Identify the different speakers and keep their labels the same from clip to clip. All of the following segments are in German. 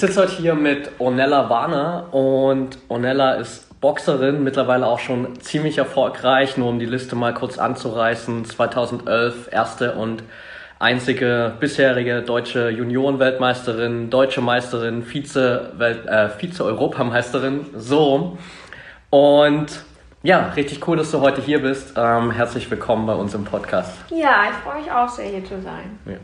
Speaker 1: Ich sitze heute hier mit Ornella Warner und Ornella ist Boxerin, mittlerweile auch schon ziemlich erfolgreich, nur um die Liste mal kurz anzureißen. 2011 erste und einzige bisherige deutsche Juniorenweltmeisterin, deutsche Meisterin, Vize-Welt, äh, Vize-Europameisterin, so. Und ja, richtig cool, dass du heute hier bist. Ähm, herzlich willkommen bei uns im Podcast.
Speaker 2: Ja, ich freue mich auch sehr, hier zu sein.
Speaker 1: Ja.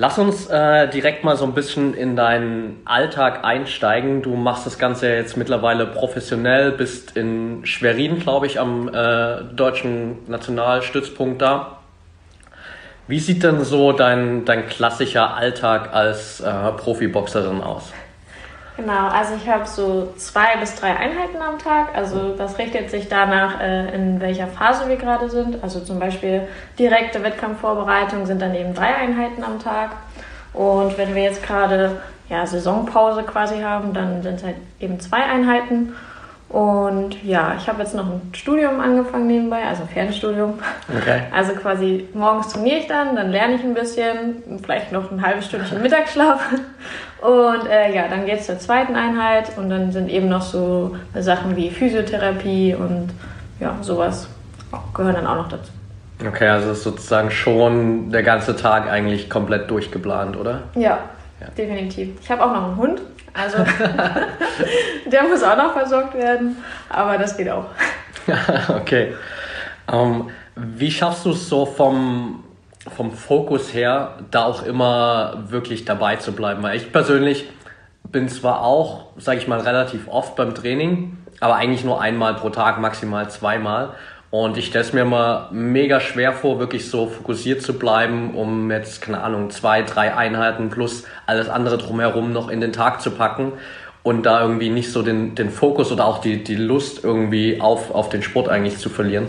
Speaker 1: Lass uns äh, direkt mal so ein bisschen in deinen Alltag einsteigen. Du machst das Ganze jetzt mittlerweile professionell, bist in Schwerin, glaube ich, am äh, deutschen Nationalstützpunkt da. Wie sieht denn so dein, dein klassischer Alltag als äh, Profiboxerin aus?
Speaker 2: Genau, also ich habe so zwei bis drei Einheiten am Tag. Also das richtet sich danach, äh, in welcher Phase wir gerade sind. Also zum Beispiel direkte Wettkampfvorbereitung sind dann eben drei Einheiten am Tag. Und wenn wir jetzt gerade ja, Saisonpause quasi haben, dann sind es halt eben zwei Einheiten. Und ja, ich habe jetzt noch ein Studium angefangen nebenbei, also ein Fernstudium. Okay. Also quasi morgens trainiere ich dann, dann lerne ich ein bisschen, vielleicht noch ein halbes Stündchen Mittagsschlaf. Und äh, ja, dann geht es zur zweiten Einheit und dann sind eben noch so Sachen wie Physiotherapie und ja, sowas gehören dann auch noch dazu.
Speaker 1: Okay, also ist sozusagen schon der ganze Tag eigentlich komplett durchgeplant, oder?
Speaker 2: Ja, ja. definitiv. Ich habe auch noch einen Hund, also der muss auch noch versorgt werden, aber das geht auch.
Speaker 1: okay. Um, ähm, wie schaffst du es so vom, vom Fokus her, da auch immer wirklich dabei zu bleiben? Weil ich persönlich bin zwar auch, sage ich mal, relativ oft beim Training, aber eigentlich nur einmal pro Tag, maximal zweimal. Und ich stelle es mir immer mega schwer vor, wirklich so fokussiert zu bleiben, um jetzt, keine Ahnung, zwei, drei Einheiten plus alles andere drumherum noch in den Tag zu packen und da irgendwie nicht so den, den Fokus oder auch die, die Lust irgendwie auf, auf den Sport eigentlich zu verlieren.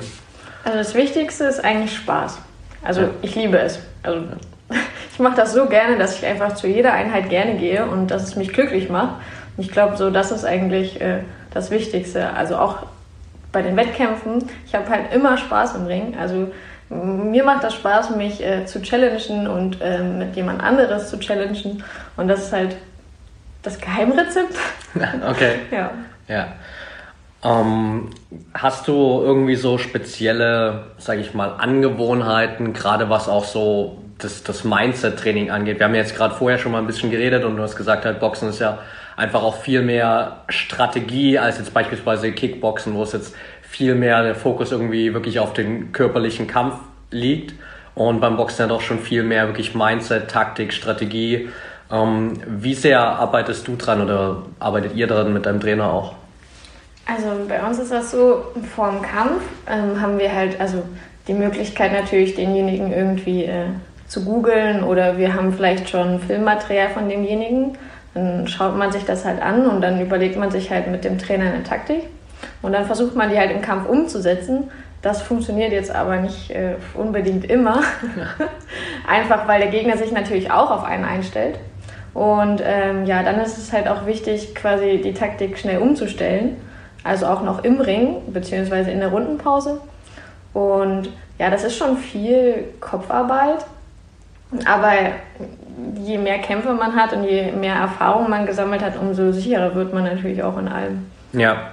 Speaker 2: Also das Wichtigste ist eigentlich Spaß. Also ja. ich liebe es. Also ich mache das so gerne, dass ich einfach zu jeder Einheit gerne gehe und dass es mich glücklich macht. Und ich glaube, so das ist eigentlich äh, das Wichtigste. Also auch bei den Wettkämpfen, ich habe halt immer Spaß im Ring. Also mir macht das Spaß, mich äh, zu challengen und äh, mit jemand anderes zu challengen. Und das ist halt das Geheimrezept.
Speaker 1: okay. ja. Ja. Ähm, hast du irgendwie so spezielle, sage ich mal, Angewohnheiten, gerade was auch so das, das Mindset-Training angeht? Wir haben jetzt gerade vorher schon mal ein bisschen geredet und du hast gesagt, halt Boxen ist ja einfach auch viel mehr Strategie als jetzt beispielsweise Kickboxen, wo es jetzt viel mehr der Fokus irgendwie wirklich auf den körperlichen Kampf liegt. Und beim Boxen ja doch schon viel mehr wirklich Mindset, Taktik, Strategie. Ähm, wie sehr arbeitest du dran oder arbeitet ihr dran mit deinem Trainer auch?
Speaker 2: Also bei uns ist das so, vor dem Kampf ähm, haben wir halt also die Möglichkeit natürlich denjenigen irgendwie äh, zu googeln oder wir haben vielleicht schon Filmmaterial von demjenigen dann schaut man sich das halt an und dann überlegt man sich halt mit dem Trainer eine Taktik. Und dann versucht man die halt im Kampf umzusetzen. Das funktioniert jetzt aber nicht äh, unbedingt immer. Einfach weil der Gegner sich natürlich auch auf einen einstellt. Und ähm, ja, dann ist es halt auch wichtig, quasi die Taktik schnell umzustellen. Also auch noch im Ring, beziehungsweise in der Rundenpause. Und ja, das ist schon viel Kopfarbeit. Aber je mehr Kämpfe man hat und je mehr Erfahrung man gesammelt hat, umso sicherer wird man natürlich auch in allem.
Speaker 1: Ja.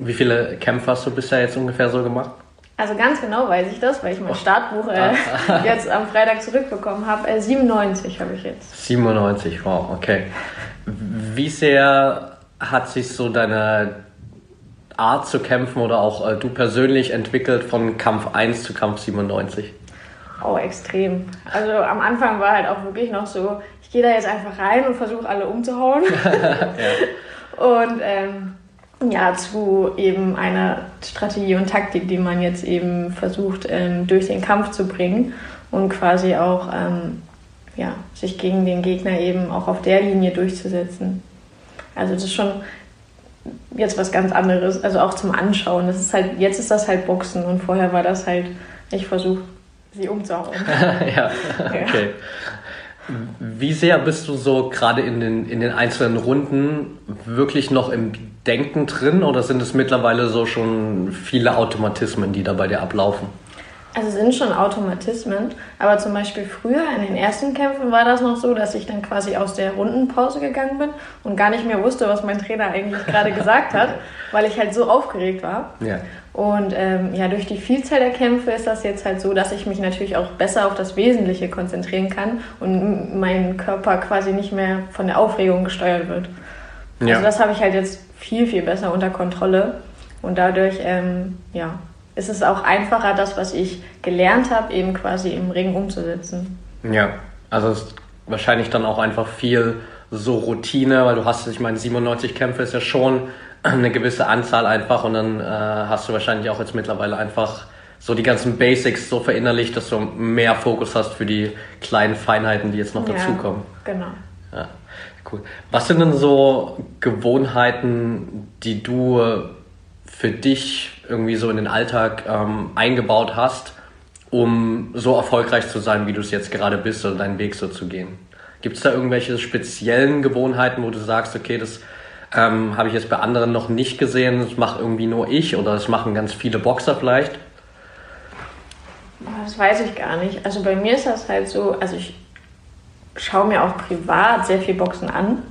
Speaker 1: Wie viele Kämpfe hast du bisher jetzt ungefähr so gemacht?
Speaker 2: Also ganz genau weiß ich das, weil ich mein oh. Startbuch äh, jetzt am Freitag zurückbekommen habe. Äh, 97 habe ich jetzt.
Speaker 1: 97, wow, okay. Wie sehr hat sich so deine Art zu kämpfen oder auch äh, du persönlich entwickelt von Kampf 1 zu Kampf 97?
Speaker 2: Oh, extrem. Also am Anfang war halt auch wirklich noch so, ich gehe da jetzt einfach rein und versuche alle umzuhauen. ja. Und ähm, ja, zu eben einer Strategie und Taktik, die man jetzt eben versucht ähm, durch den Kampf zu bringen und quasi auch ähm, ja, sich gegen den Gegner eben auch auf der Linie durchzusetzen. Also das ist schon jetzt was ganz anderes, also auch zum Anschauen. Das ist halt, jetzt ist das halt Boxen und vorher war das halt, ich versuche sie umzuhauen.
Speaker 1: ja, okay. Wie sehr bist du so gerade in den, in den einzelnen Runden wirklich noch im Denken drin oder sind es mittlerweile so schon viele Automatismen, die da bei dir ablaufen?
Speaker 2: Also sind schon Automatismen, aber zum Beispiel früher in den ersten Kämpfen war das noch so, dass ich dann quasi aus der Rundenpause gegangen bin und gar nicht mehr wusste, was mein Trainer eigentlich gerade gesagt hat, weil ich halt so aufgeregt war. Ja. Und ähm, ja, durch die Vielzahl der Kämpfe ist das jetzt halt so, dass ich mich natürlich auch besser auf das Wesentliche konzentrieren kann und mein Körper quasi nicht mehr von der Aufregung gesteuert wird. Ja. Also das habe ich halt jetzt viel, viel besser unter Kontrolle und dadurch, ähm, ja, ist es auch einfacher, das, was ich gelernt habe, eben quasi im Ring umzusetzen.
Speaker 1: Ja, also es ist wahrscheinlich dann auch einfach viel so Routine, weil du hast, ich meine, 97 Kämpfe ist ja schon eine gewisse Anzahl einfach und dann äh, hast du wahrscheinlich auch jetzt mittlerweile einfach so die ganzen Basics so verinnerlicht, dass du mehr Fokus hast für die kleinen Feinheiten, die jetzt noch ja, dazukommen.
Speaker 2: Genau.
Speaker 1: Ja, cool. Was sind denn so Gewohnheiten, die du für dich irgendwie so in den Alltag ähm, eingebaut hast, um so erfolgreich zu sein, wie du es jetzt gerade bist oder deinen Weg so zu gehen? Gibt es da irgendwelche speziellen Gewohnheiten, wo du sagst, okay, das ähm, habe ich jetzt bei anderen noch nicht gesehen, das mache irgendwie nur ich oder das machen ganz viele Boxer vielleicht?
Speaker 2: Das weiß ich gar nicht. Also bei mir ist das halt so, also ich schaue mir auch privat sehr viel Boxen an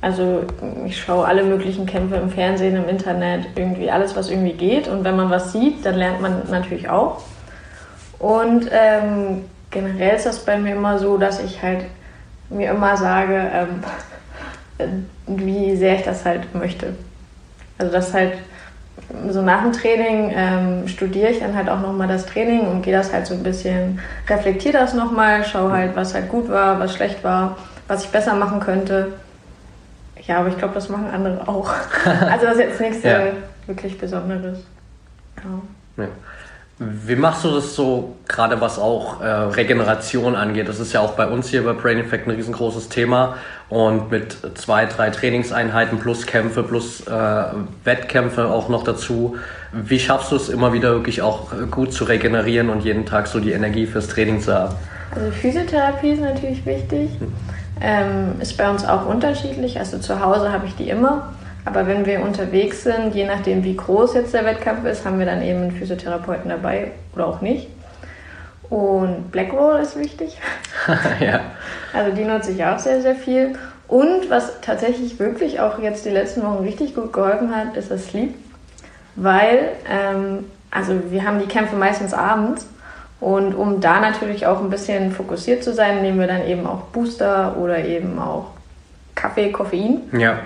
Speaker 2: also ich schaue alle möglichen Kämpfe im Fernsehen, im Internet, irgendwie alles, was irgendwie geht. Und wenn man was sieht, dann lernt man natürlich auch. Und ähm, generell ist das bei mir immer so, dass ich halt mir immer sage, ähm, wie sehr ich das halt möchte. Also das halt so nach dem Training ähm, studiere ich dann halt auch nochmal das Training und gehe das halt so ein bisschen, reflektiere das nochmal, schaue halt, was halt gut war, was schlecht war, was ich besser machen könnte. Ja, aber ich glaube, das machen andere auch. also das ist jetzt nichts ja. wirklich Besonderes. Ja. ja.
Speaker 1: Wie machst du das so, gerade was auch äh, Regeneration angeht? Das ist ja auch bei uns hier bei Brain Effect ein riesengroßes Thema. Und mit zwei, drei Trainingseinheiten plus Kämpfe plus äh, Wettkämpfe auch noch dazu. Wie schaffst du es immer wieder wirklich auch gut zu regenerieren und jeden Tag so die Energie fürs Training zu haben?
Speaker 2: Also Physiotherapie ist natürlich wichtig. Hm. Ähm, ist bei uns auch unterschiedlich. Also zu Hause habe ich die immer. Aber wenn wir unterwegs sind, je nachdem wie groß jetzt der Wettkampf ist, haben wir dann eben einen Physiotherapeuten dabei oder auch nicht. Und Black Roll ist wichtig. ja. Also die nutze ich auch sehr, sehr viel. Und was tatsächlich wirklich auch jetzt die letzten Wochen richtig gut geholfen hat, ist das Sleep. Weil, ähm, also wir haben die Kämpfe meistens abends und um da natürlich auch ein bisschen fokussiert zu sein, nehmen wir dann eben auch Booster oder eben auch Kaffee, Koffein.
Speaker 1: Ja.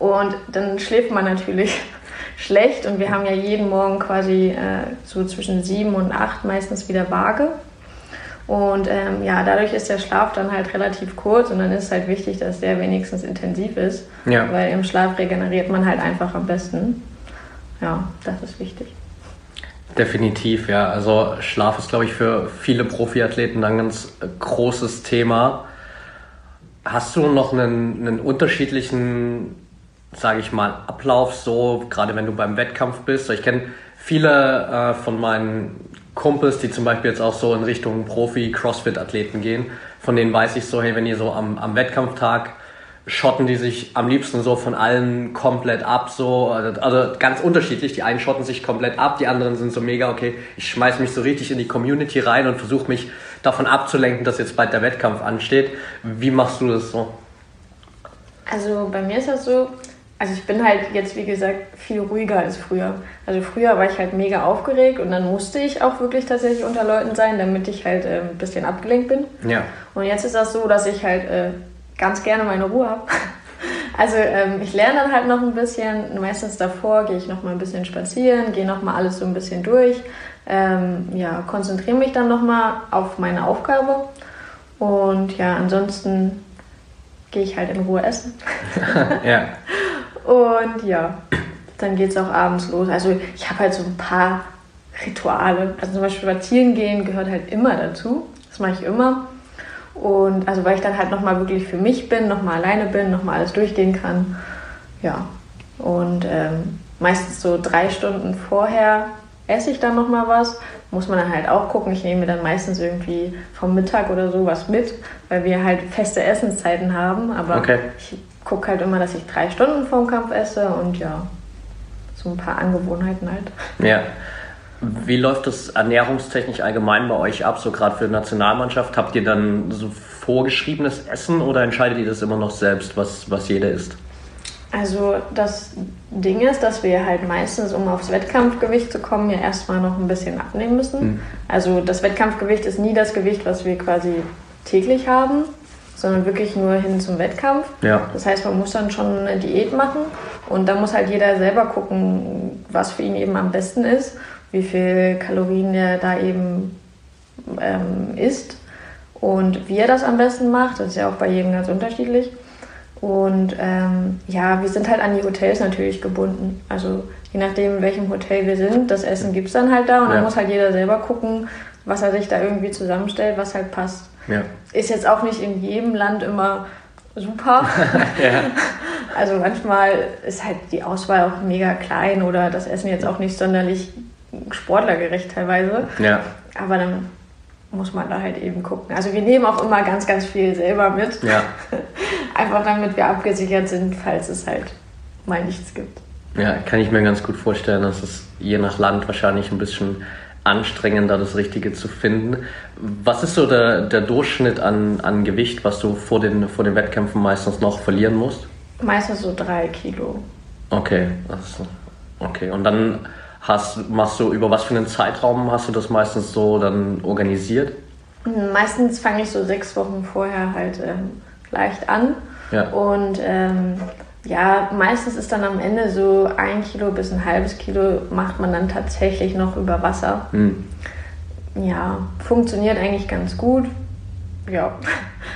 Speaker 2: Und dann schläft man natürlich schlecht und wir haben ja jeden Morgen quasi äh, so zwischen sieben und acht meistens wieder Waage. Und ähm, ja, dadurch ist der Schlaf dann halt relativ kurz und dann ist es halt wichtig, dass der wenigstens intensiv ist. Ja. Weil im Schlaf regeneriert man halt einfach am besten. Ja, das ist wichtig.
Speaker 1: Definitiv, ja. Also Schlaf ist, glaube ich, für viele Profiathleten ein ganz großes Thema. Hast du noch einen, einen unterschiedlichen, sage ich mal, Ablauf so, gerade wenn du beim Wettkampf bist? Ich kenne viele äh, von meinen Kumpels, die zum Beispiel jetzt auch so in Richtung Profi-Crossfit-Athleten gehen. Von denen weiß ich so, hey, wenn ihr so am, am Wettkampftag schotten die sich am liebsten so von allen komplett ab, so, also ganz unterschiedlich. Die einen schotten sich komplett ab, die anderen sind so mega, okay, ich schmeiß mich so richtig in die Community rein und versuche mich davon abzulenken, dass jetzt bald der Wettkampf ansteht. Wie machst du das so?
Speaker 2: Also bei mir ist das so, also ich bin halt jetzt, wie gesagt, viel ruhiger als früher. Also früher war ich halt mega aufgeregt und dann musste ich auch wirklich tatsächlich unter Leuten sein, damit ich halt äh, ein bisschen abgelenkt bin.
Speaker 1: Ja.
Speaker 2: Und jetzt ist das so, dass ich halt äh, ganz gerne meine Ruhe habe. Also ähm, ich lerne dann halt noch ein bisschen. Meistens davor gehe ich noch mal ein bisschen spazieren, gehe noch mal alles so ein bisschen durch. Ähm, ja, konzentriere mich dann noch mal auf meine Aufgabe. Und ja, ansonsten gehe ich halt in Ruhe essen.
Speaker 1: ja.
Speaker 2: Und ja, dann geht es auch abends los. Also ich habe halt so ein paar Rituale. Also zum Beispiel spazieren gehen gehört halt immer dazu. Das mache ich immer. Und also weil ich dann halt nochmal wirklich für mich bin, nochmal alleine bin, nochmal alles durchgehen kann. Ja. Und ähm, meistens so drei Stunden vorher esse ich dann nochmal was. Muss man dann halt auch gucken. Ich nehme dann meistens irgendwie vom Mittag oder so was mit, weil wir halt feste Essenszeiten haben. Aber okay. ich gucke halt immer, dass ich drei Stunden vorm Kampf esse und ja, so ein paar Angewohnheiten halt.
Speaker 1: Ja. Wie läuft das ernährungstechnisch allgemein bei euch ab, so gerade für die Nationalmannschaft? Habt ihr dann so vorgeschriebenes Essen oder entscheidet ihr das immer noch selbst, was, was jeder isst?
Speaker 2: Also das Ding ist, dass wir halt meistens, um aufs Wettkampfgewicht zu kommen, ja erstmal noch ein bisschen abnehmen müssen. Mhm. Also das Wettkampfgewicht ist nie das Gewicht, was wir quasi täglich haben, sondern wirklich nur hin zum Wettkampf. Ja. Das heißt, man muss dann schon eine Diät machen und da muss halt jeder selber gucken, was für ihn eben am besten ist, wie viel Kalorien er da eben ähm, isst und wie er das am besten macht. Das ist ja auch bei jedem ganz unterschiedlich. Und ähm, ja, wir sind halt an die Hotels natürlich gebunden. Also je nachdem, in welchem Hotel wir sind, das Essen gibt es dann halt da und ja. dann muss halt jeder selber gucken, was er sich da irgendwie zusammenstellt, was halt passt. Ja. Ist jetzt auch nicht in jedem Land immer super. ja. Also manchmal ist halt die Auswahl auch mega klein oder das Essen jetzt auch nicht sonderlich sportlergerecht teilweise. Ja. Aber dann muss man da halt eben gucken. Also wir nehmen auch immer ganz, ganz viel selber mit. Ja. Einfach damit wir abgesichert sind, falls es halt mal nichts gibt.
Speaker 1: Ja, kann ich mir ganz gut vorstellen, dass es je nach Land wahrscheinlich ein bisschen anstrengender, das Richtige zu finden. Was ist so der, der Durchschnitt an, an Gewicht, was du vor den, vor den Wettkämpfen meistens noch verlieren musst?
Speaker 2: Meistens so drei Kilo.
Speaker 1: Okay, also, okay. Und dann hast, machst du über was für einen Zeitraum hast du das meistens so dann organisiert?
Speaker 2: Meistens fange ich so sechs Wochen vorher halt ähm, leicht an. Ja. Und ähm, ja, meistens ist dann am Ende so ein Kilo bis ein halbes Kilo macht man dann tatsächlich noch über Wasser. Mhm. Ja, funktioniert eigentlich ganz gut. Ja,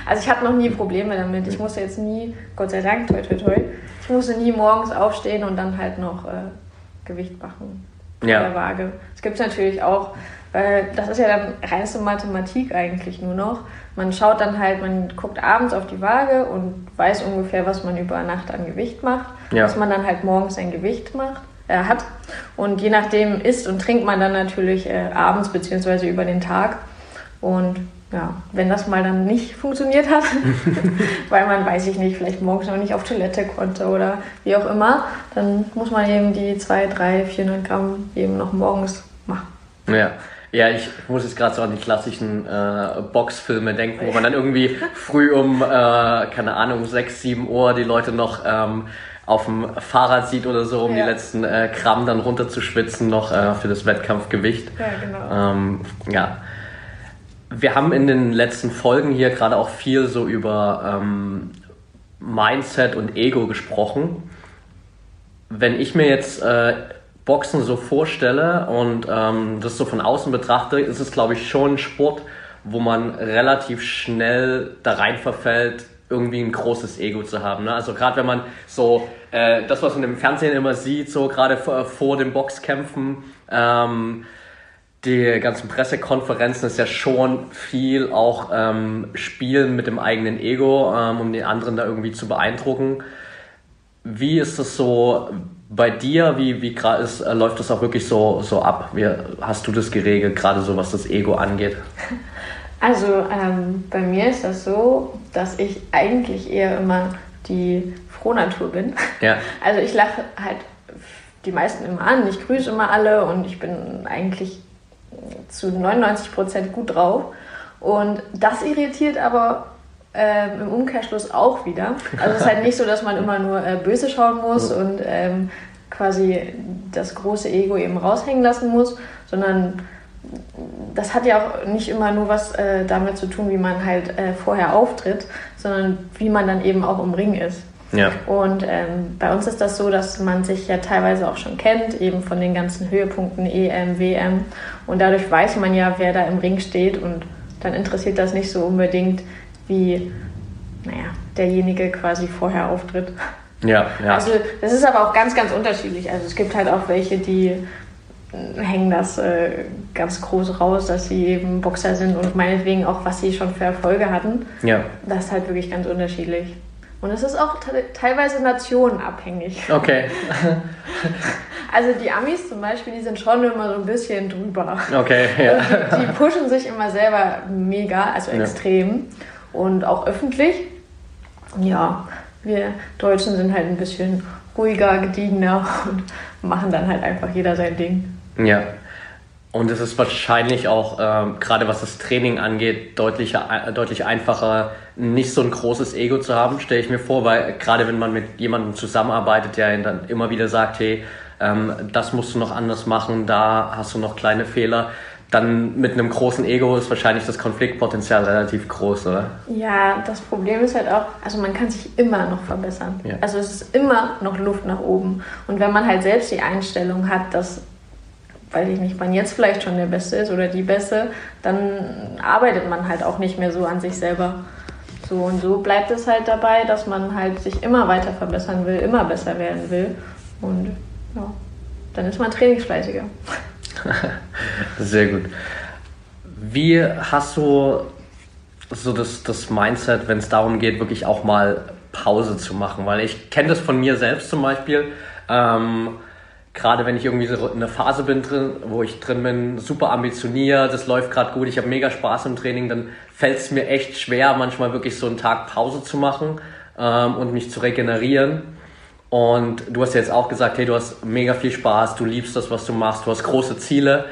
Speaker 2: also ich hatte noch nie Probleme damit. Ich musste jetzt nie, Gott sei Dank, toi toi toi, ich musste nie morgens aufstehen und dann halt noch äh, Gewicht machen ja. der Waage. Es gibt natürlich auch, weil das ist ja dann reinste Mathematik eigentlich nur noch. Man schaut dann halt, man guckt abends auf die Waage und weiß ungefähr, was man über Nacht an Gewicht macht, ja. dass man dann halt morgens sein Gewicht macht, äh, hat. Und je nachdem isst und trinkt man dann natürlich äh, abends bzw. über den Tag. Und ja, wenn das mal dann nicht funktioniert hat, weil man, weiß ich nicht, vielleicht morgens noch nicht auf Toilette konnte oder wie auch immer, dann muss man eben die 2, 3, 400 Gramm eben noch morgens machen.
Speaker 1: Ja. Ja, ich muss jetzt gerade so an die klassischen äh, Boxfilme denken, wo man dann irgendwie früh um, äh, keine Ahnung, 6, 7 Uhr die Leute noch ähm, auf dem Fahrrad sieht oder so, um ja. die letzten äh, Gramm dann runterzuschwitzen noch äh, für das Wettkampfgewicht. Ja, genau. Ähm, ja. Wir haben in den letzten Folgen hier gerade auch viel so über ähm, Mindset und Ego gesprochen. Wenn ich mir jetzt äh, Boxen so vorstelle und ähm, das so von außen betrachte, ist es, glaube ich, schon ein Sport, wo man relativ schnell da rein verfällt, irgendwie ein großes Ego zu haben. Ne? Also gerade wenn man so äh, das, was man im Fernsehen immer sieht, so gerade vor, vor den Boxkämpfen, ähm, die ganzen Pressekonferenzen ist ja schon viel auch ähm, Spielen mit dem eigenen Ego, ähm, um den anderen da irgendwie zu beeindrucken. Wie ist das so bei dir? Wie, wie ist, äh, läuft das auch wirklich so, so ab? Wie hast du das geregelt, gerade so was das Ego angeht?
Speaker 2: Also ähm, bei mir ist das so, dass ich eigentlich eher immer die Frohnatur bin. Ja. Also ich lache halt die meisten immer an, ich grüße immer alle und ich bin eigentlich zu 99 Prozent gut drauf. Und das irritiert aber ähm, im Umkehrschluss auch wieder. Also es ist halt nicht so, dass man immer nur äh, böse schauen muss und ähm, quasi das große Ego eben raushängen lassen muss, sondern das hat ja auch nicht immer nur was äh, damit zu tun, wie man halt äh, vorher auftritt, sondern wie man dann eben auch im Ring ist. Ja. Und ähm, bei uns ist das so, dass man sich ja teilweise auch schon kennt, eben von den ganzen Höhepunkten EM, WM. Und dadurch weiß man ja, wer da im Ring steht. Und dann interessiert das nicht so unbedingt, wie naja, derjenige quasi vorher auftritt. Ja, ja. Also das ist aber auch ganz, ganz unterschiedlich. Also es gibt halt auch welche, die hängen das äh, ganz groß raus, dass sie eben Boxer sind und meinetwegen auch, was sie schon für Erfolge hatten. Ja. Das ist halt wirklich ganz unterschiedlich. Und es ist auch teilweise nationenabhängig.
Speaker 1: Okay.
Speaker 2: also die Amis zum Beispiel, die sind schon immer so ein bisschen drüber.
Speaker 1: Okay, ja.
Speaker 2: Also die, die, pushen sich immer selber mega, also extrem. Ja. Und auch öffentlich. Ja, wir Deutschen sind halt ein bisschen ruhiger, gediegener und machen dann halt einfach jeder sein Ding.
Speaker 1: Ja. Und es ist wahrscheinlich auch, ähm, gerade was das Training angeht, deutlich, äh, deutlich einfacher, nicht so ein großes Ego zu haben, stelle ich mir vor, weil gerade wenn man mit jemandem zusammenarbeitet, der dann immer wieder sagt, hey, ähm, das musst du noch anders machen, da hast du noch kleine Fehler, dann mit einem großen Ego ist wahrscheinlich das Konfliktpotenzial relativ groß, oder?
Speaker 2: Ja, das Problem ist halt auch, also man kann sich immer noch verbessern. Ja. Also es ist immer noch Luft nach oben. Und wenn man halt selbst die Einstellung hat, dass weiß ich nicht, man jetzt vielleicht schon der Beste ist oder die Beste, dann arbeitet man halt auch nicht mehr so an sich selber. So und so bleibt es halt dabei, dass man halt sich immer weiter verbessern will, immer besser werden will. Und ja, dann ist man trainingsfleißiger.
Speaker 1: Sehr gut. Wie hast du so das, das Mindset, wenn es darum geht, wirklich auch mal Pause zu machen? Weil ich kenne das von mir selbst zum Beispiel. Ähm, gerade wenn ich irgendwie so in einer Phase bin drin, wo ich drin bin, super ambitioniert, das läuft gerade gut, ich habe mega Spaß im Training, dann fällt es mir echt schwer, manchmal wirklich so einen Tag Pause zu machen ähm, und mich zu regenerieren. Und du hast ja jetzt auch gesagt, hey, du hast mega viel Spaß, du liebst das, was du machst, du hast große Ziele.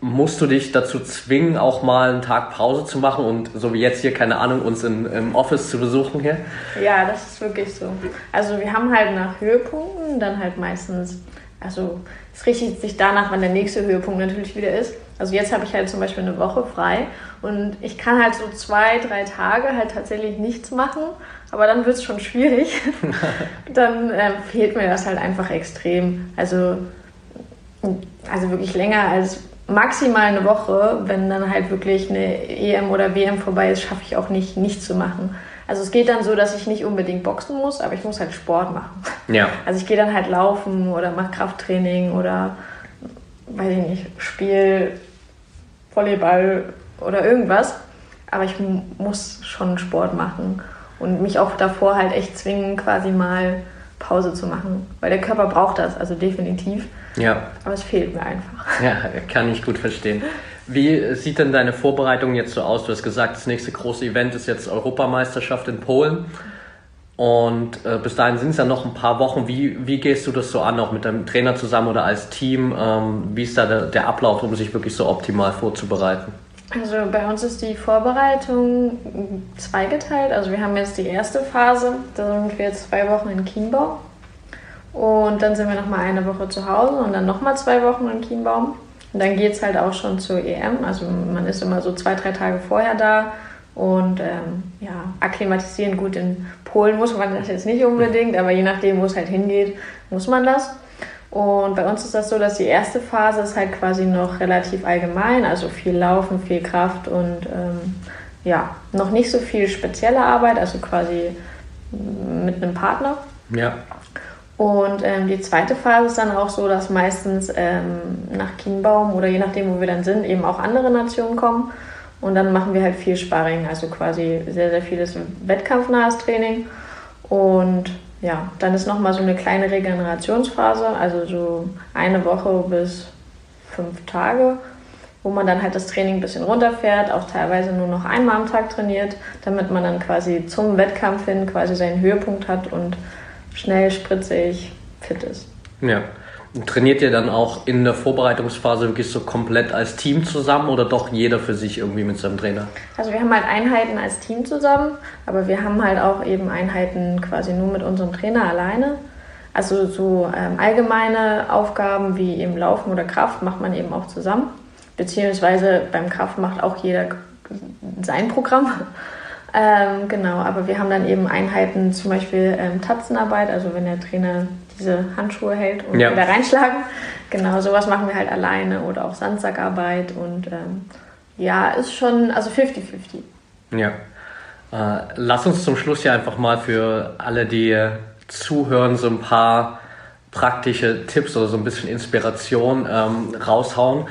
Speaker 1: Musst du dich dazu zwingen, auch mal einen Tag Pause zu machen und so wie jetzt hier, keine Ahnung, uns in, im Office zu besuchen hier?
Speaker 2: Ja, das ist wirklich so. Also wir haben halt nach Höhepunkten dann halt meistens, also es richtet sich danach, wann der nächste Höhepunkt natürlich wieder ist. Also jetzt habe ich halt zum Beispiel eine Woche frei und ich kann halt so zwei, drei Tage halt tatsächlich nichts machen, aber dann wird es schon schwierig. dann äh, fehlt mir das halt einfach extrem. Also, also wirklich länger als maximal eine Woche, wenn dann halt wirklich eine EM oder WM vorbei ist, schaffe ich auch nicht, nichts zu machen. Also es geht dann so, dass ich nicht unbedingt boxen muss, aber ich muss halt Sport machen.
Speaker 1: Ja.
Speaker 2: Also ich gehe dann halt laufen oder mache Krafttraining oder weiß ich nicht, spiele Volleyball oder irgendwas. Aber ich muss schon Sport machen und mich auch davor halt echt zwingen, quasi mal Pause zu machen. Weil der Körper braucht das, also definitiv.
Speaker 1: Ja.
Speaker 2: Aber es fehlt mir einfach.
Speaker 1: Ja, kann ich gut verstehen. Wie sieht denn deine Vorbereitung jetzt so aus? Du hast gesagt, das nächste große Event ist jetzt Europameisterschaft in Polen. Und äh, bis dahin sind es ja noch ein paar Wochen. Wie, wie gehst du das so an, auch mit deinem Trainer zusammen oder als Team? Ähm, wie ist da der, der Ablauf, um sich wirklich so optimal vorzubereiten?
Speaker 2: Also bei uns ist die Vorbereitung zweigeteilt. Also wir haben jetzt die erste Phase, da sind wir jetzt zwei Wochen in Chiembaum. Und dann sind wir nochmal eine Woche zu Hause und dann nochmal zwei Wochen in Chiembaum. Und dann geht es halt auch schon zur EM. Also man ist immer so zwei, drei Tage vorher da. Und ähm, ja, akklimatisieren gut in Polen muss man das jetzt nicht unbedingt, aber je nachdem, wo es halt hingeht, muss man das. Und bei uns ist das so, dass die erste Phase ist halt quasi noch relativ allgemein, also viel Laufen, viel Kraft und ähm, ja, noch nicht so viel spezielle Arbeit, also quasi mit einem Partner.
Speaker 1: Ja.
Speaker 2: Und ähm, die zweite Phase ist dann auch so, dass meistens ähm, nach Kienbaum oder je nachdem, wo wir dann sind, eben auch andere Nationen kommen. Und dann machen wir halt viel Sparring, also quasi sehr, sehr vieles wettkampfnahes Training. Und ja, dann ist nochmal so eine kleine Regenerationsphase, also so eine Woche bis fünf Tage, wo man dann halt das Training ein bisschen runterfährt, auch teilweise nur noch einmal am Tag trainiert, damit man dann quasi zum Wettkampf hin quasi seinen Höhepunkt hat und schnell, spritzig, fit ist.
Speaker 1: Ja. Trainiert ihr dann auch in der Vorbereitungsphase wirklich so komplett als Team zusammen oder doch jeder für sich irgendwie mit seinem Trainer?
Speaker 2: Also wir haben halt Einheiten als Team zusammen, aber wir haben halt auch eben Einheiten quasi nur mit unserem Trainer alleine. Also so ähm, allgemeine Aufgaben wie eben Laufen oder Kraft macht man eben auch zusammen. Beziehungsweise beim Kraft macht auch jeder sein Programm. Ähm, genau, aber wir haben dann eben Einheiten, zum Beispiel ähm, Tatzenarbeit, also wenn der Trainer diese Handschuhe hält und ja. wieder reinschlagen. Genau, sowas machen wir halt alleine oder auch Sandsackarbeit und ähm, ja, ist schon, also 50-50.
Speaker 1: Ja. Äh, lass uns zum Schluss ja einfach mal für alle, die zuhören, so ein paar praktische Tipps oder so ein bisschen Inspiration ähm, raushauen.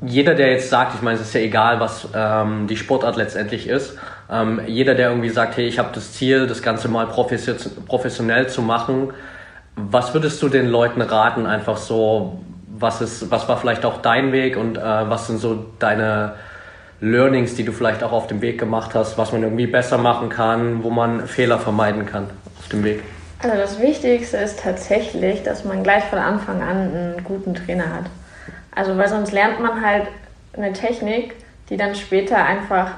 Speaker 1: Jeder, der jetzt sagt, ich meine, es ist ja egal, was ähm, die Sportart letztendlich ist, Ähm, jeder, der irgendwie sagt, hey, ich habe das Ziel, das Ganze mal professionell zu machen, was würdest du den Leuten raten, einfach so, was, ist, was war vielleicht auch dein Weg und äh, was sind so deine Learnings, die du vielleicht auch auf dem Weg gemacht hast, was man irgendwie besser machen kann, wo man Fehler vermeiden kann auf dem Weg?
Speaker 2: Also das Wichtigste ist tatsächlich, dass man gleich von Anfang an einen guten Trainer hat. Also weil sonst lernt man halt eine Technik, die dann später einfach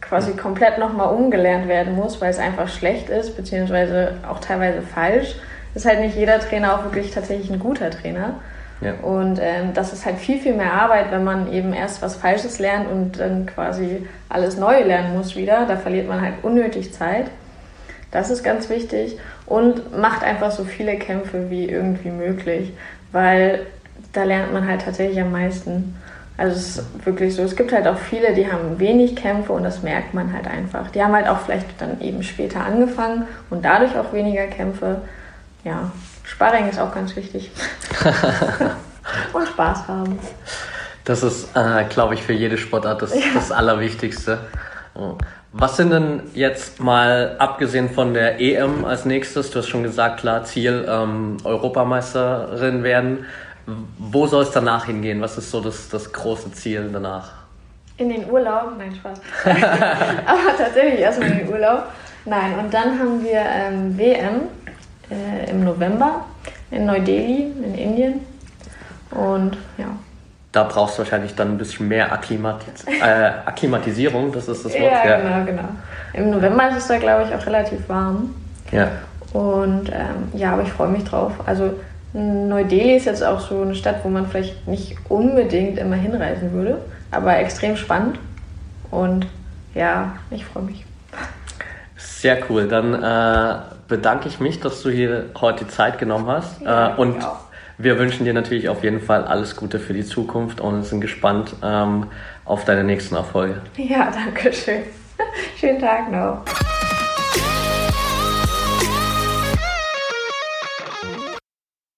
Speaker 2: quasi komplett nochmal umgelernt werden muss, weil es einfach schlecht ist, beziehungsweise auch teilweise falsch. Ist halt nicht jeder Trainer auch wirklich tatsächlich ein guter Trainer. Ja. Und ähm, das ist halt viel, viel mehr Arbeit, wenn man eben erst was Falsches lernt und dann quasi alles neu lernen muss wieder. Da verliert man halt unnötig Zeit. Das ist ganz wichtig. Und macht einfach so viele Kämpfe wie irgendwie möglich, weil da lernt man halt tatsächlich am meisten. Also es ist wirklich so, es gibt halt auch viele, die haben wenig Kämpfe und das merkt man halt einfach. Die haben halt auch vielleicht dann eben später angefangen und dadurch auch weniger Kämpfe. Ja, Sparring ist auch ganz wichtig. und Spaß haben.
Speaker 1: Das ist, äh, glaube ich, für jede Sportart das, ja. das Allerwichtigste. Was sind denn jetzt mal, abgesehen von der EM als nächstes, du hast schon gesagt, klar, Ziel ähm, Europameisterin werden. Wo soll es danach hingehen? Was ist so das, das große Ziel danach?
Speaker 2: In den Urlaub? Nein, Spaß. Aber tatsächlich erstmal in den Urlaub. Nein, und dann haben wir ähm, WM äh, im November in Neu-Delhi in Indien. Und ja.
Speaker 1: Da brauchst du wahrscheinlich dann ein bisschen mehr Akklimatis äh, Akklimatisierung, das ist das Wort.
Speaker 2: Ja, genau, genau. Im November ist es da, glaube ich, auch relativ warm.
Speaker 1: Ja.
Speaker 2: Und ähm, ja, aber ich freue mich drauf. Also Neu-Delhi ist jetzt auch so eine Stadt, wo man vielleicht nicht unbedingt immer hinreisen würde, aber extrem spannend. Und ja, ich freue mich.
Speaker 1: Sehr cool. Dann äh, bedanke ich mich, dass du hier heute die Zeit genommen hast. Ja, äh, und wir wünschen dir natürlich auf jeden Fall alles Gute für die Zukunft und sind gespannt ähm, auf deine nächsten Erfolge.
Speaker 2: Ja, danke schön. Schönen Tag noch.